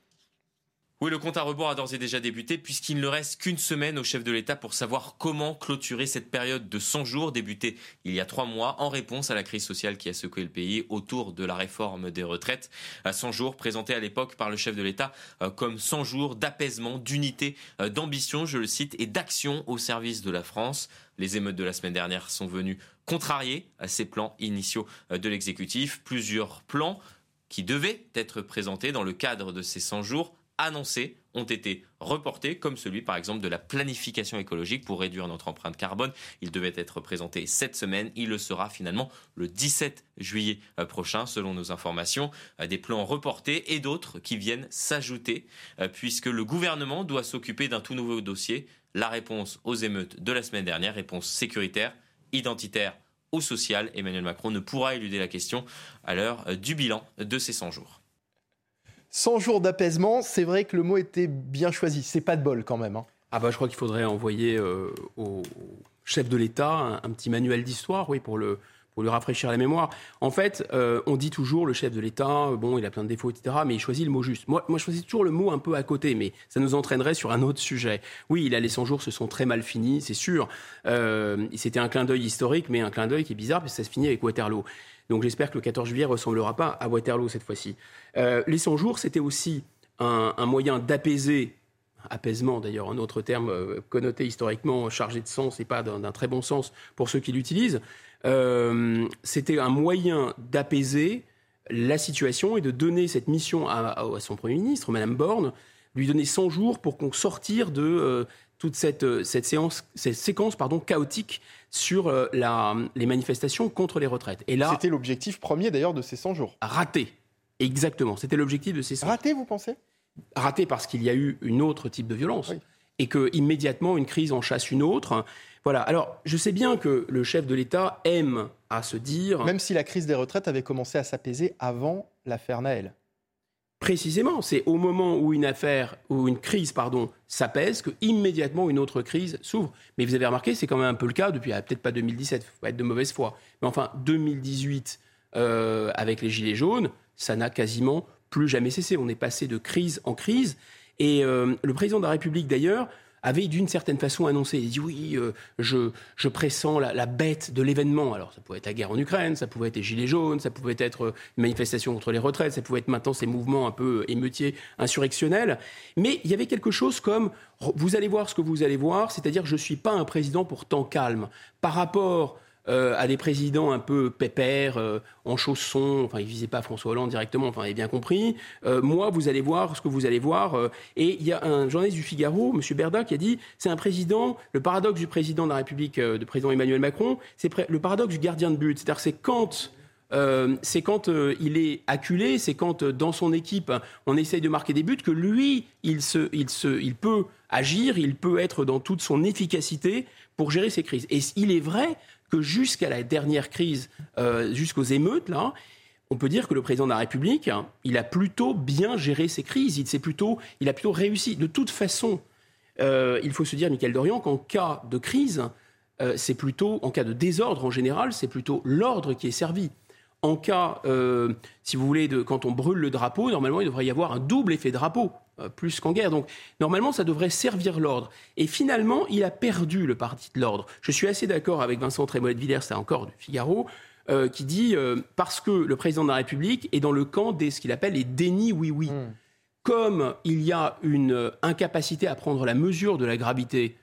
Oui, le compte à rebours a d'ores et déjà débuté puisqu'il ne reste qu'une semaine au chef de l'État pour savoir comment clôturer cette période de 100 jours débutée il y a trois mois en réponse à la crise sociale qui a secoué le pays autour de la réforme des retraites. 100 jours présentés à l'époque par le chef de l'État euh, comme 100 jours d'apaisement, d'unité, euh, d'ambition, je le cite, et d'action au service de la France. Les émeutes de la semaine dernière sont venues contrarier ces plans initiaux euh, de l'exécutif. Plusieurs plans qui devaient être présentés dans le cadre de ces 100 jours annoncés ont été reportés, comme celui par exemple de la planification écologique pour réduire notre empreinte carbone. Il devait être présenté cette semaine, il le sera finalement le 17 juillet euh, prochain, selon nos informations. Euh, des plans reportés et d'autres qui viennent s'ajouter, euh, puisque le gouvernement doit s'occuper d'un tout nouveau dossier, la réponse aux émeutes de la semaine dernière, réponse sécuritaire, identitaire ou sociale. Emmanuel Macron ne pourra éluder la question à l'heure du bilan de ces 100 jours. 100 jours d'apaisement, c'est vrai que le mot était bien choisi. C'est pas de bol quand même. Hein. Ah bah je crois qu'il faudrait envoyer euh, au chef de l'État un, petit manuel d'histoire, oui, pour le pour lui rafraîchir la mémoire. En fait, euh, on dit toujours le chef de l'État, euh, bon, il a plein de défauts, etc., mais il choisit le mot juste. Moi, moi, je choisis toujours le mot un peu à côté, mais ça nous entraînerait sur un autre sujet. Oui, il a les 100 jours se sont très mal finis, c'est sûr. C'était un clin d'œil historique, mais un clin d'œil qui est bizarre, parce que ça se finit avec Waterloo. Donc j'espère que le 14 juillet ressemblera pas à Waterloo cette fois-ci. Euh, les 100 jours, c'était aussi un, moyen d'apaiser, apaisement d'ailleurs, un autre terme euh, connoté historiquement, chargé de sens et pas d'un très bon sens pour ceux qui l'utilisent. Euh, c'était un moyen d'apaiser la situation et de donner cette mission à, son Premier ministre, Madame Borne, lui donner 100 jours pour qu'on sortir de toute cette, cette, séance, cette séquence pardon, chaotique sur la, les manifestations contre les retraites. Et là, c'était l'objectif premier d'ailleurs de ces 100 jours. Raté. Exactement. C'était l'objectif de ces 100 Raté, vous pensez? Raté parce qu'il y a eu une autre type de violence. Et que immédiatement une crise en chasse une autre. Voilà. Alors, je sais bien que le chef de l'État aime à se dire. Même si la crise des retraites avait commencé à s'apaiser avant l'affaire Naël. Précisément, c'est au moment où une affaire, ou une crise, pardon, s'apaise, que immédiatement une autre crise s'ouvre. Mais vous avez remarqué, c'est quand même un peu le cas depuis, ah, peut-être pas 2017, il faut être de mauvaise foi, mais enfin 2018 euh, avec les gilets jaunes, ça n'a quasiment plus jamais cessé. On est passé de crise en crise. Et euh, le président de la République, d'ailleurs, avait d'une certaine façon annoncé, il dit oui, euh, je, pressens la, bête de l'événement. Alors ça pouvait être la guerre en Ukraine, ça pouvait être les gilets jaunes, ça pouvait être une manifestation contre les retraites, ça pouvait être maintenant ces mouvements un peu émeutiers, insurrectionnels. Mais il y avait quelque chose comme, vous allez voir ce que vous allez voir, c'est-à-dire je ne suis pas un président pourtant calme. Par rapport euh, à des présidents un peu pépères, euh, en chaussons, enfin, il visait pas François Hollande directement, enfin, il avez bien compris. Euh, moi, vous allez voir ce que vous allez voir. et il y a un journaliste du Figaro, M. Berda, qui a dit c'est un président, le paradoxe du président de la République, de président Emmanuel Macron, c'est le paradoxe du gardien de but. C'est-à-dire, c'est quand. c'est quand il est acculé, c'est quand dans son équipe on essaye de marquer des buts que lui, il, se, il, se, il peut agir, il peut être dans toute son efficacité pour gérer ces crises. Et il est vrai que jusqu'à la dernière crise, euh, jusqu'aux émeutes, là, on peut dire que le président de la République, hein, il a plutôt bien géré ces crises. Il, plutôt, il a plutôt réussi. De toute façon, euh, il faut se dire, Michael Dorian, qu'en cas de crise, euh, c'est plutôt, en cas de désordre en général, c'est plutôt l'ordre qui est servi. En cas, si vous voulez, de, quand on brûle le drapeau, normalement, il devrait y avoir un double effet drapeau. Euh, plus qu'en guerre. Donc normalement, ça devrait servir l'ordre. Et finalement, il a perdu le parti de l'ordre. Je suis assez d'accord avec Vincent Trémolet de Villers, c'est encore du Figaro. euh, qui dit parce que le président de la République est dans le camp des ce qu'il appelle les dénis oui-oui. Hmm. Comme il y a une incapacité à prendre la mesure de la gravité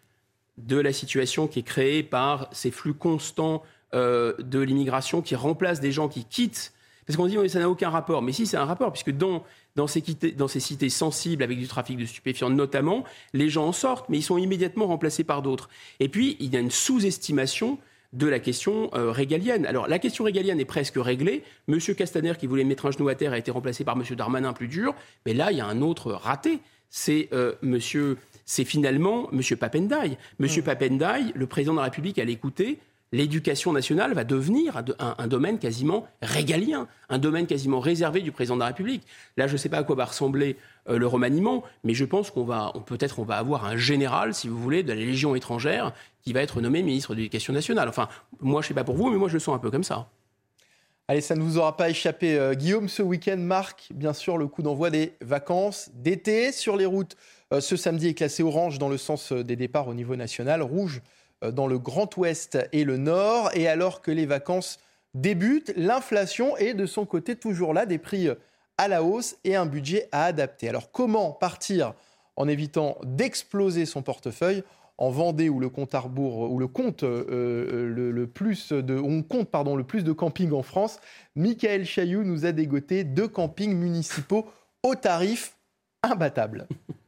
de la situation qui est créée par ces flux constants de l'immigration qui remplacent des gens qui quittent parce qu'on dit ça n'a aucun rapport. Mais si, c'est un rapport, puisque dans, dans, ces, dans ces cités sensibles, avec du trafic de stupéfiants notamment, les gens en sortent, mais ils sont immédiatement remplacés par d'autres. Et puis, il y a une sous-estimation de la question euh, régalienne. Alors, la question régalienne est presque réglée. Monsieur Castaner, qui voulait mettre un genou à terre, a été remplacé par Monsieur Darmanin plus dur. Mais là, il y a un autre raté. C'est euh, Monsieur, c'est finalement Monsieur Papendai. Monsieur mmh. Papendai, le président de la République, a l'écouter l'éducation nationale va devenir un, domaine quasiment régalien, un domaine quasiment réservé du président de la République. Là, je ne sais pas à quoi va ressembler euh, le remaniement, mais je pense qu'on va, peut-être, on va avoir un général, si vous voulez, de la Légion étrangère qui va être nommé ministre de l'Éducation nationale. Enfin, moi, je ne sais pas pour vous, mais moi, je le sens un peu comme ça. Allez, ça ne vous aura pas échappé. Euh, Guillaume, ce week-end marque bien sûr le coup d'envoi des vacances d'été sur les routes. Euh, ce samedi est classé orange dans le sens des départs au niveau national, rouge dans le Grand Ouest et le Nord. Et alors que les vacances débutent, l'inflation est de son côté toujours là, des prix à la hausse et un budget à adapter. Alors comment partir en évitant d'exploser son portefeuille en Vendée où le compte à rebours, le compte euh, euh, le, plus de, on compte pardon le plus de campings en France? Michael Chailloux nous a dégoté deux campings municipaux au tarif imbattable.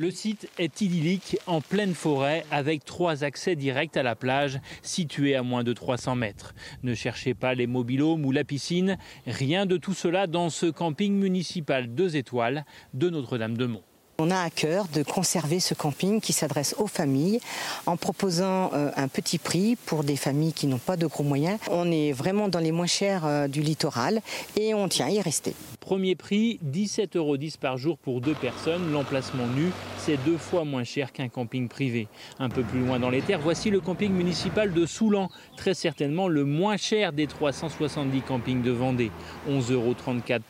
Le site est idyllique en pleine forêt avec trois accès directs à la plage située à moins de 300 mètres. Ne cherchez pas les mobilhomes ou la piscine, rien de tout cela dans ce camping municipal 2 étoiles de Notre-Dame-de-Mont. On a à cœur de conserver ce camping qui s'adresse aux familles en proposant euh, un petit prix pour des familles qui n'ont pas de gros moyens. On est vraiment dans les moins chers euh, du littoral et on tient à y rester. Premier prix, 17,10 euros par jour pour deux personnes. L'emplacement nu, c'est deux fois moins cher qu'un camping privé. Un peu plus loin dans les terres, voici le camping municipal de Soulan, très certainement le moins cher des 370 campings de Vendée. 11,34 euros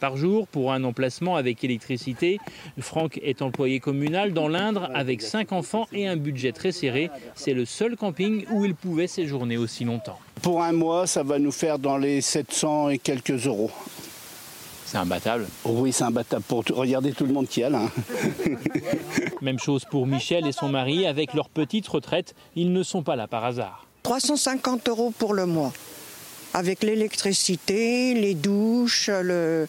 par jour pour un emplacement avec électricité. Franck est en communal dans l'Indre avec cinq enfants et un budget très serré. C'est le seul camping où il pouvait séjourner aussi longtemps. Pour un mois, ça va nous faire dans les 700 et quelques euros. C'est imbattable Oui, c'est imbattable pour regarder tout le monde qui a là. Même chose pour Michel et son mari. Avec leur petite retraite, ils ne sont pas là par hasard. 350 euros pour le mois avec l'électricité, les douches, le...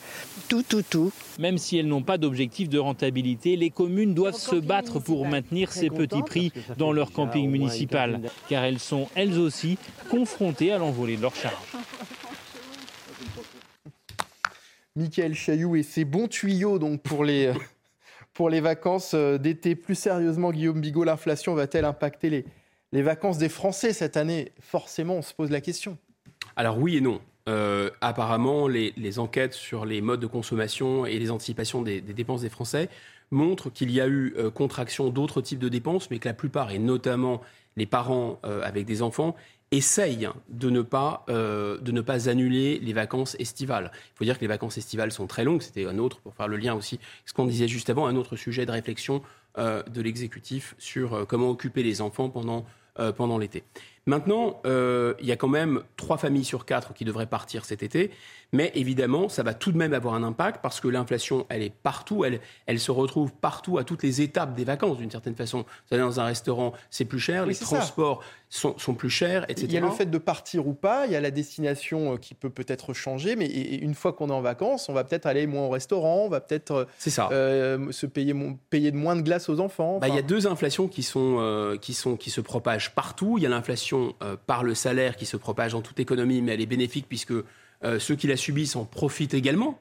tout, tout, tout. Même si elles n'ont pas d'objectif de rentabilité, les communes doivent se battre pour maintenir ces petits prix dans leur camping municipal, car elles sont elles aussi confrontées à l'envolée de leurs charges. Michael Chailloux et ses bons tuyaux donc pour les, pour les vacances euh, d'été. Plus sérieusement, Guillaume Bigot, l'inflation va-t-elle impacter les, les vacances des Français cette année? Forcément, on se pose la question. Alors oui et non. Euh, apparemment, les, enquêtes sur les modes de consommation et les anticipations des, dépenses des Français montrent qu'il y a eu euh, contraction d'autres types de dépenses, mais que la plupart, et notamment les parents euh, avec des enfants, essayent de ne, pas, de ne pas annuler les vacances estivales. Il faut dire que les vacances estivales sont très longues. C'était un autre, pour faire le lien aussi, ce qu'on disait juste avant, un autre sujet de réflexion de l'exécutif sur comment occuper les enfants pendant, pendant l'été. Maintenant, euh, il y a quand même trois familles sur quatre qui devraient partir cet été. Mais évidemment, ça va tout de même avoir un impact parce que l'inflation, elle est partout, elle, elle se retrouve partout à toutes les étapes des vacances d'une certaine façon. Vous allez dans un restaurant, c'est plus cher, les transports sont, sont, plus chers, etc. Il y a le fait de partir ou pas, il y a la destination euh, qui peut peut-être changer, mais une fois qu'on est en vacances, on va peut-être aller moins au restaurant, on va peut-être euh, euh, se payer, payer de moins de glace aux enfants. Bah, il y a deux inflations qui, sont, qui, sont, qui se propagent partout. Il y a l'inflation par le salaire qui se propage dans toute économie, mais elle est bénéfique puisque euh, ceux qui la subissent en profitent également.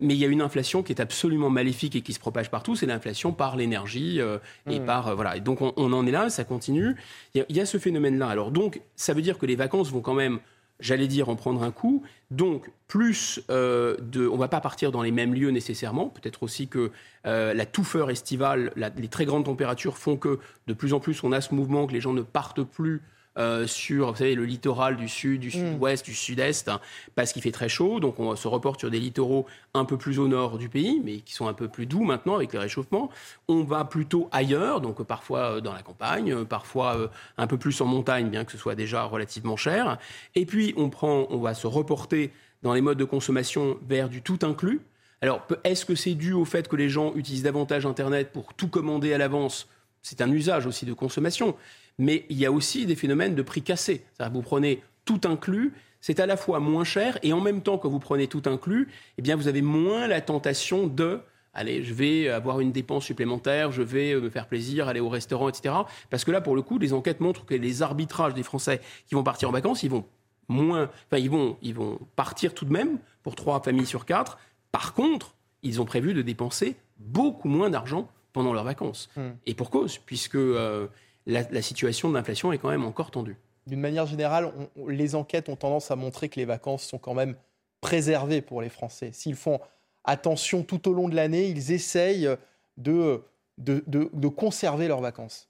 Mais il y a une inflation qui est absolument maléfique et qui se propage partout, c'est l'inflation par l'énergie euh, et hmm. par euh, voilà. Et donc on, en est là, ça continue. Il y, a, ce phénomène-là. Alors donc ça veut dire que les vacances vont quand même, j'allais dire, en prendre un coup. Donc plus de, on va pas partir dans les mêmes lieux nécessairement. Peut-être aussi que la touffeur estivale, les très grandes températures font que de plus en plus on a ce mouvement que les gens ne partent plus euh, sur vous savez, le littoral du sud, du sud-ouest, du sud-est, hein, parce qu'il fait très chaud. Donc on se reporte sur des littoraux un peu plus au nord du pays, mais qui sont un peu plus doux maintenant avec les réchauffements. On va plutôt ailleurs, donc parfois dans la campagne, parfois un peu plus en montagne, bien que ce soit déjà relativement cher. Et puis on prend, on va se reporter dans les modes de consommation vers du tout inclus. Alors, est-ce que c'est dû au fait que les gens utilisent davantage Internet pour tout commander à l'avance? C'est un usage aussi de consommation. Mais il y a aussi des phénomènes de prix cassés. Vous prenez tout inclus, c'est à la fois moins cher et en même temps que vous prenez tout inclus, eh bien vous avez moins la tentation de allez, je vais avoir une dépense supplémentaire, je vais me faire plaisir, aller au restaurant, etc. Parce que là, pour le coup, les enquêtes montrent que les arbitrages des Français qui vont partir en vacances, ils vont moins, enfin, ils vont, ils vont partir tout de même pour trois familles sur quatre. Par contre, ils ont prévu de dépenser beaucoup moins d'argent pendant leurs vacances. Hmm. Et pour cause, puisque euh, la, situation d'inflation est quand même encore tendue. D'une manière générale, les enquêtes ont tendance à montrer que les vacances sont quand même préservées pour les Français. S'ils font attention tout au long de l'année, ils essayent de, de, de conserver leurs vacances.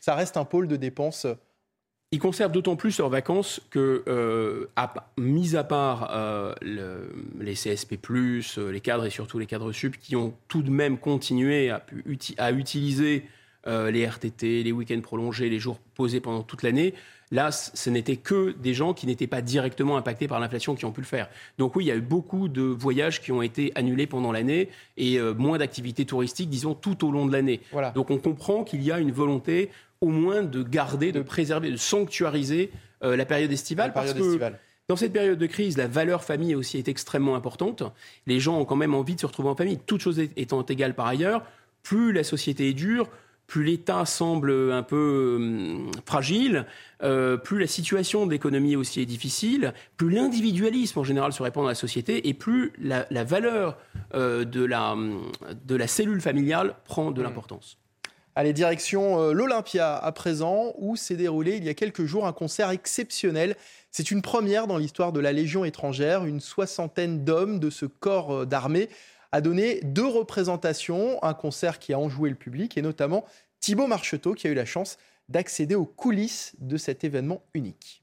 Ça reste un pôle de dépenses ils conservent d'autant plus leurs vacances que, euh, mis à part euh, les CSP+, euh, les cadres et surtout les cadres sup, qui ont tout de même continué à, à utiliser les RTT, les week-ends prolongés, les jours posés pendant toute l'année, là, ce n'était que des gens qui n'étaient pas directement impactés par l'inflation qui ont pu le faire. Donc oui, il y a eu beaucoup de voyages qui ont été annulés pendant l'année et moins d'activités touristiques, disons, tout au long de l'année. Voilà. Donc on comprend qu'il y a une volonté au moins de garder, de préserver, de sanctuariser euh, la période estivale. parce que dans cette période de crise, la valeur famille aussi est extrêmement importante. Les gens ont quand même envie de se retrouver en famille. Toutes choses étant égales par ailleurs, plus la société est dure, plus l'État semble un peu hum, fragile, euh, plus la situation de l'économie aussi est difficile, plus l'individualisme en général se répand dans la société et plus la, valeur euh, de, la, hum, de la cellule familiale prend de mmh. l'importance. Allez, direction euh, l'Olympia à présent, où s'est déroulé il y a quelques jours un concert exceptionnel. C'est une première dans l'histoire de la Légion étrangère. Une soixantaine d'hommes de ce corps d'armée a donné deux représentations, un concert qui a enjoué le public, et notamment Thibaut Marcheteau qui a eu la chance d'accéder aux coulisses de cet événement unique.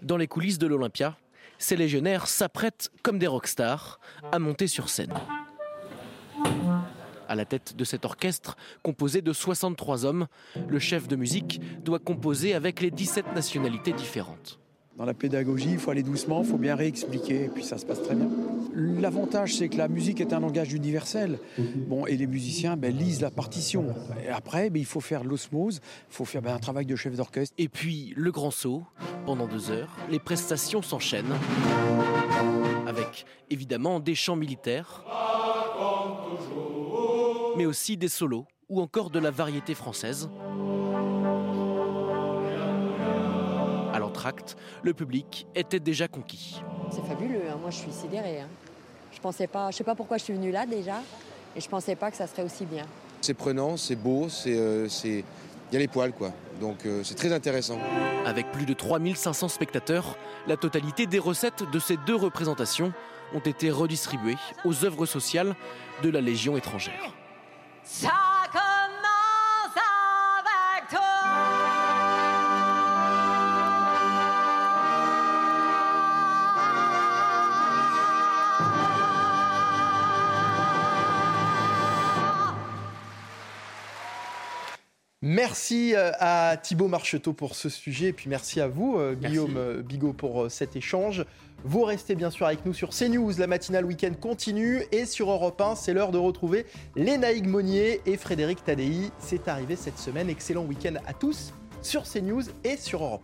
Dans les coulisses de l'Olympia, ces légionnaires s'apprêtent comme des rockstars à monter sur scène. À la tête de cet orchestre, composé de 63 hommes, le chef de musique doit composer avec les 17 nationalités différentes. Dans la pédagogie, il faut aller doucement, il faut bien réexpliquer, et puis ça se passe très bien. L'avantage, c'est que la musique est un langage universel. Bon, et les musiciens ben, lisent la partition. Après, ben, il faut faire l'osmose, il faut faire ben, un travail de chef d'orchestre. Et puis, le grand saut, pendant deux heures, les prestations s'enchaînent. Avec, évidemment, des chants militaires mais aussi des solos ou encore de la variété française. Le public était déjà conquis. C'est fabuleux, hein. moi je suis sidérée. Hein. Je pensais pas, je sais pas pourquoi je suis venue là déjà, et je pensais pas que ça serait aussi bien. C'est prenant, c'est beau, c'est, euh, il y a les poils quoi. Donc euh, c'est très intéressant. Avec plus de 3500 spectateurs, la totalité des recettes de ces deux représentations ont été redistribuées aux œuvres sociales de la Légion étrangère. Ça Merci euh, à Thibaut Marcheteau pour ce sujet et puis merci à vous euh, Guillaume euh, Bigot pour cet échange. Vous restez bien sûr avec nous sur CNews, la matinale week-end continue et sur Europe 1, c'est l'heure de retrouver Lénaïque Monnier et Frédéric Tadei. C'est arrivé cette semaine, excellent week-end à tous sur CNews et sur Europe